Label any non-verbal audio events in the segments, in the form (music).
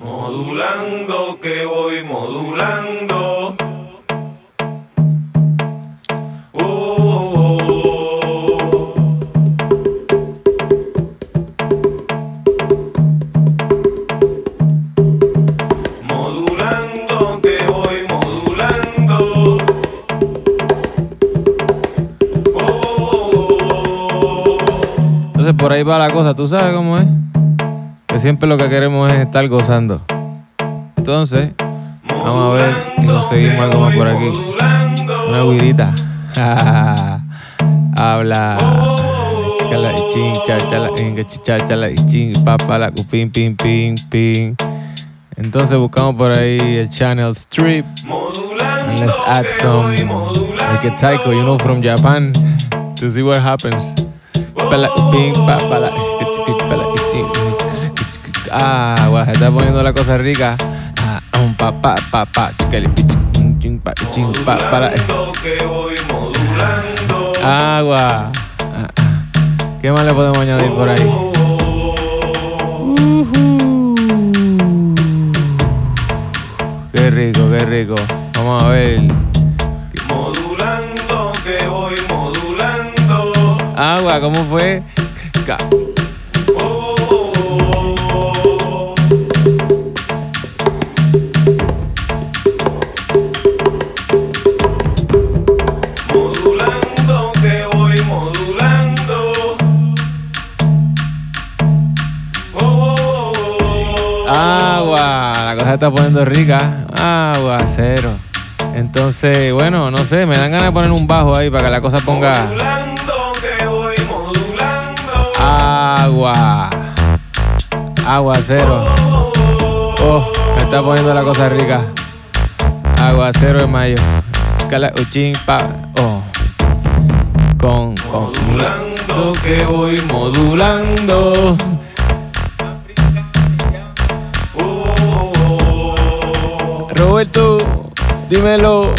Modulando que voy modulando. Oh, oh, oh. Modulando que voy modulando. Oh, oh, oh. Entonces por ahí va la cosa, ¿tú sabes cómo es? Que siempre lo que queremos es estar gozando. Entonces, vamos a ver y conseguimos algo más por aquí. Una guirita. (laughs) Habla. Chala y chin, cha, chala, inga, chi, cha, chala y chin, pa, pa, la, cu, pin, pin, pin. Entonces buscamos por ahí el channel Strip. And let's add some like a taiko, you know, from Japan to see what happens. Pala, chiqui. Ah, guau, se está poniendo la cosa rica. Ah, um, pa, pa, pa, pa, ching, ching, pa, ching, pa. Modulando que voy modulando. Agua. Ah, ah. ¿Qué más le podemos añadir por ahí? Qué rico, qué rico. Vamos a ver. Modulando que voy modulando. Agua, ¿cómo fue? Cosa se está poniendo rica. Agua, cero. Entonces, bueno, no sé, me dan ganas de poner un bajo ahí para que la cosa ponga Modulando que voy modulando. agua. Agua, cero. Oh, me está poniendo la cosa rica. Agua, cero de mayo. Cala, uchín, pa. Oh. Con, con. Modulando que voy Modulando. Roberto, dímelo.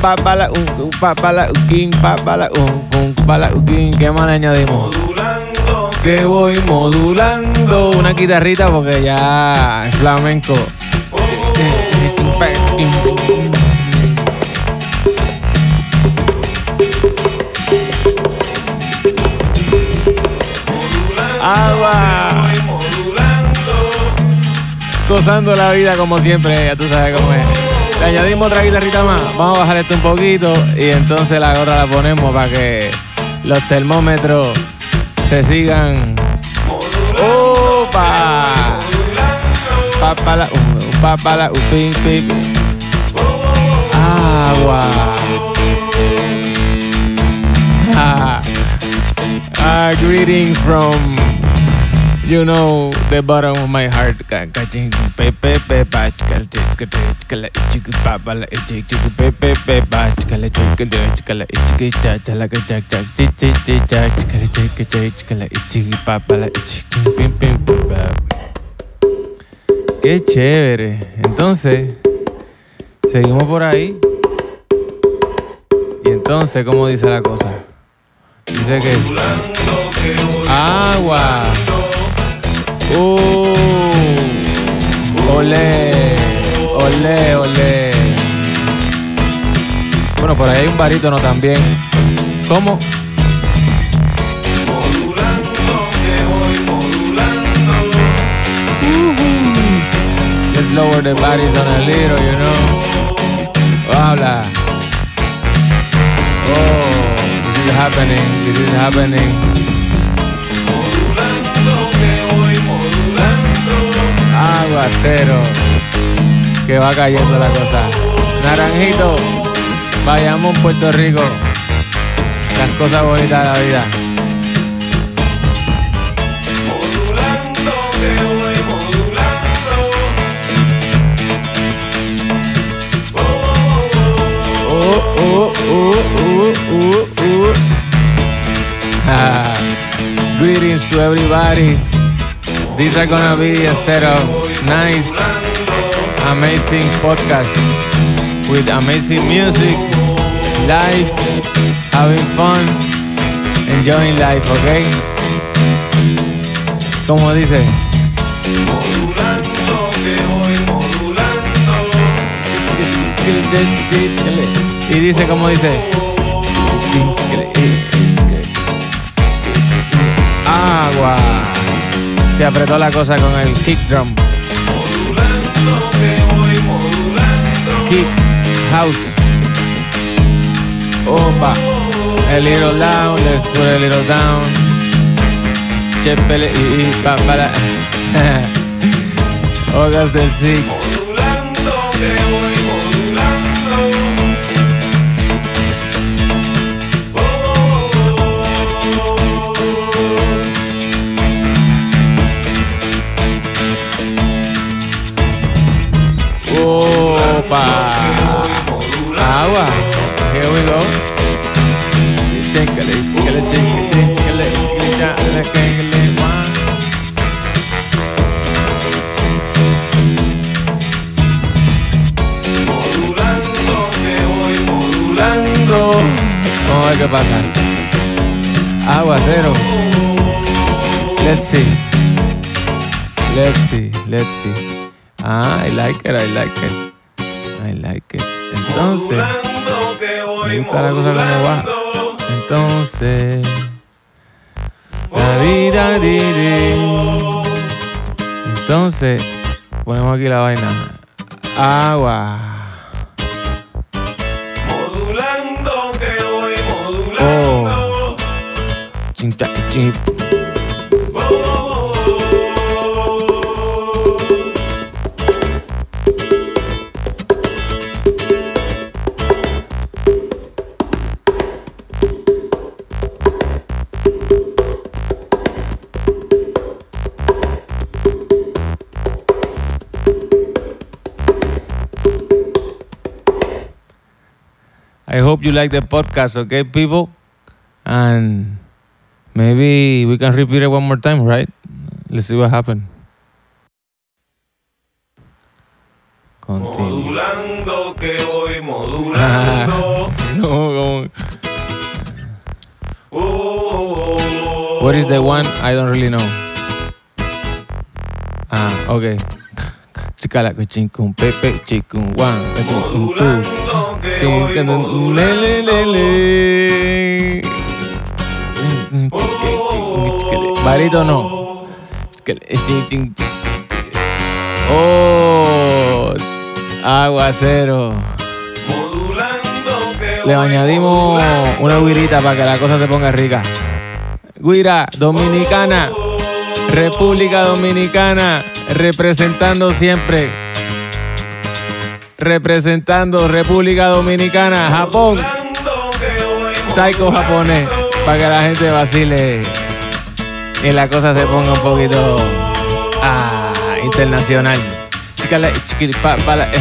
Papala, un, papala, uquín, papala, un, un, papala, uquín. ¿Qué más le añadimos? Modulando Que voy modulando una guitarrita porque ya es flamenco. Agua. Gozando la vida como siempre, ya tú sabes cómo es. Le añadimos otra guitarrita más. Vamos a bajar esto un poquito y entonces la gorra la ponemos para que los termómetros se sigan. ¡Opa! Papala, un, papala, un, ping, ping. Agua. Ah, ah, greetings from you know the bottom of my heart. Qué chévere. Entonces, seguimos por ahí. Y entonces, ¿cómo dice la cosa? Dice que agua. Uh, olé, olé, olé. Bueno, por ahí hay un barítono también. ¿Cómo? Let's lower the bodies on a little, you know. Habla. Oh, this is happening. This is happening. Aguacero. Que va cayendo la cosa. Naranjito. Vayamos Puerto Rico. Las cosas bonitas de la vida. Oh, oh, oh, oh, oh, oh. Ah, Greetings to everybody. These are gonna be a set of nice, amazing podcasts with amazing music, live, having fun, enjoying life, okay? Como dice, Y dice como dice. Agua. Se apretó la cosa con el kick drum. Kick house. Opa. A little down, let's put a little down. Chepele y, y pa, para. August the Modulando que voy modulando. Vamos a ver qué pasa. Agua cero. Let's see. Let's see. Let's see. Ah, I like it. I like it. I like it. Entonces. Me gusta la cosa como va. Entonces. la vida, di, di. Entonces, ponemos aquí la vaina. Agua. Modulando que voy modulando. Chin, cha, chin. Hope you like the podcast, okay, people? And maybe we can repeat it one more time, right? Let's see what happened. Continue. Modulando que voy (laughs) modulando. No, como- Oh, What is the one? I don't really know. Ah, okay. Chicala, pepe, chincun, one, chincun, two. Barito no. Chin. Oh, aguacero. Le añadimos una guirita para que la cosa se ponga rica. Guira, dominicana, República Dominicana, representando siempre. Representando República Dominicana, Japón, taiko japonés, para que la gente vacile y la cosa se ponga un poquito ah, internacional. La- eh.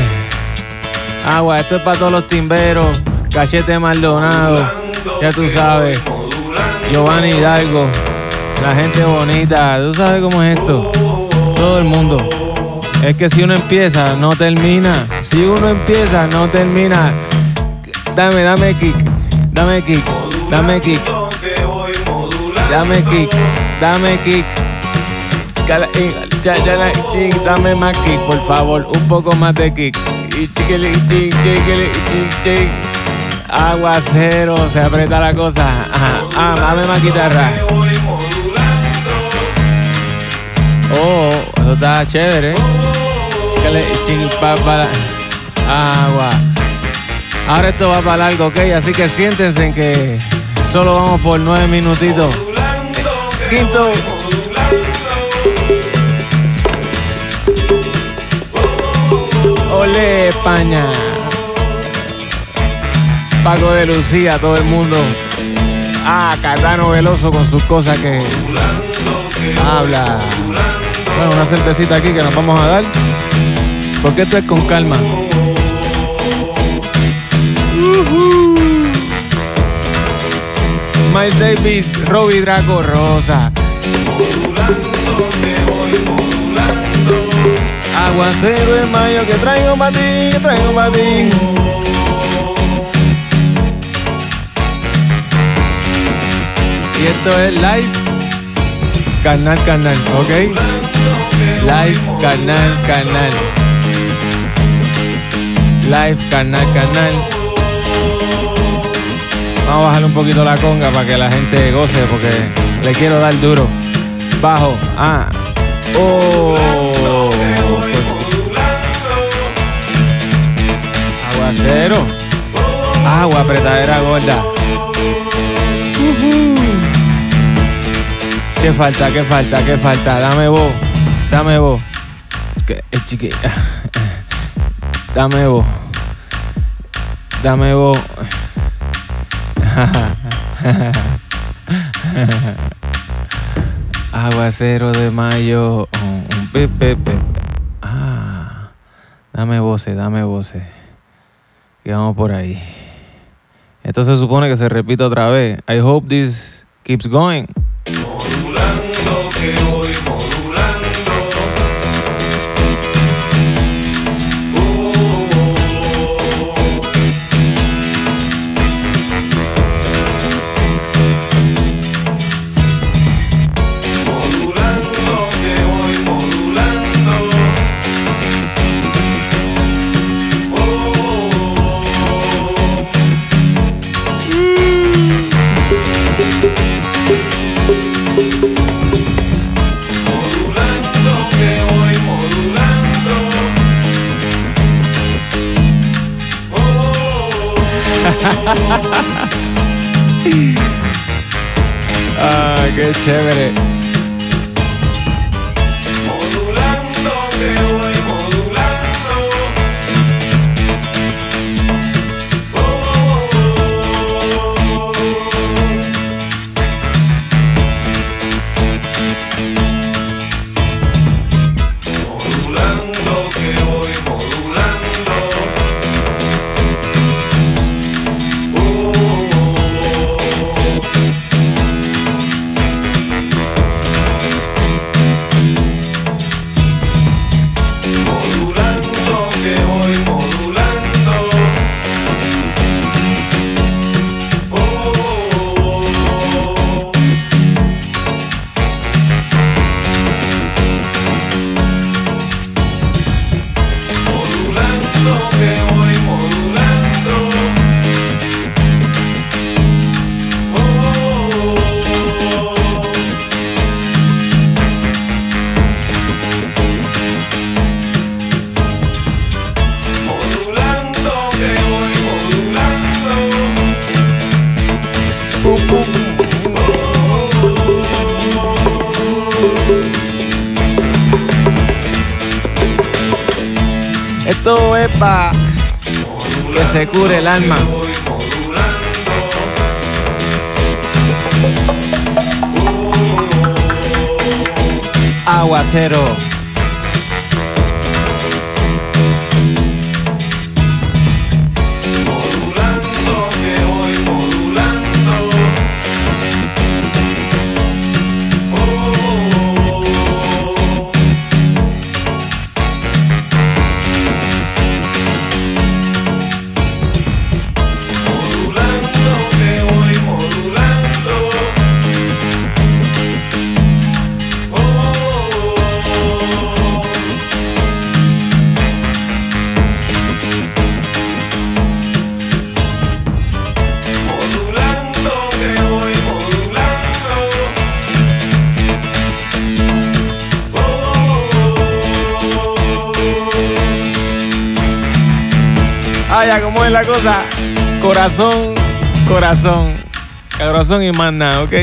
Agua, esto es para todos los timberos, cachete Maldonado, ya tú sabes. Giovanni Hidalgo, la gente bonita, tú sabes cómo es esto. Todo el mundo. Es que si uno empieza, no termina. Si uno empieza, no termina. Dame, dame kick, dame kick, dame kick, dame kick, dame kick. Dame más kick, por favor, un poco más de kick. Aguacero, se aprieta la cosa. Ajá. Ah, dame más guitarra. Oh, eso está chévere. Para. Agua. Ahora esto va para largo, ok. Así que siéntense en que solo vamos por nueve minutitos. Quinto. Ole, España. Paco de Lucía, todo el mundo. Ah, Cardano Veloso con sus cosas que habla. Bueno, una cervecita aquí que nos vamos a dar. Porque esto es con calma. Ujú. Miles Davis, Robbie Draco, Rosa. Aguacero en mayo que traigo para ti, que traigo para ti. Y esto es live, canal, canal, ¿ok? Live, canal, canal. Live, canal, canal. Vamos a bajarle un poquito la conga para que la gente goce porque le quiero dar duro. Bajo. Ah. Oh. Aguacero. Agua, apretadera gorda. ¿Qué falta? ¿Qué falta? ¿Qué falta? Dame vos. Dame vos. Que es chiqui. (laughs) Dame vos. Dame vos. (laughs) Aguacero de mayo. Un. Ah. Dame voces, dame voces. Que vamos por ahí. Esto se supone que se repite otra vez. I hope this keeps going. Chévere. Que se cure el alma. Aguacero. Ah, ya, ¿cómo es la cosa? Corazón, corazón. Corazón y más nada, ¿ok?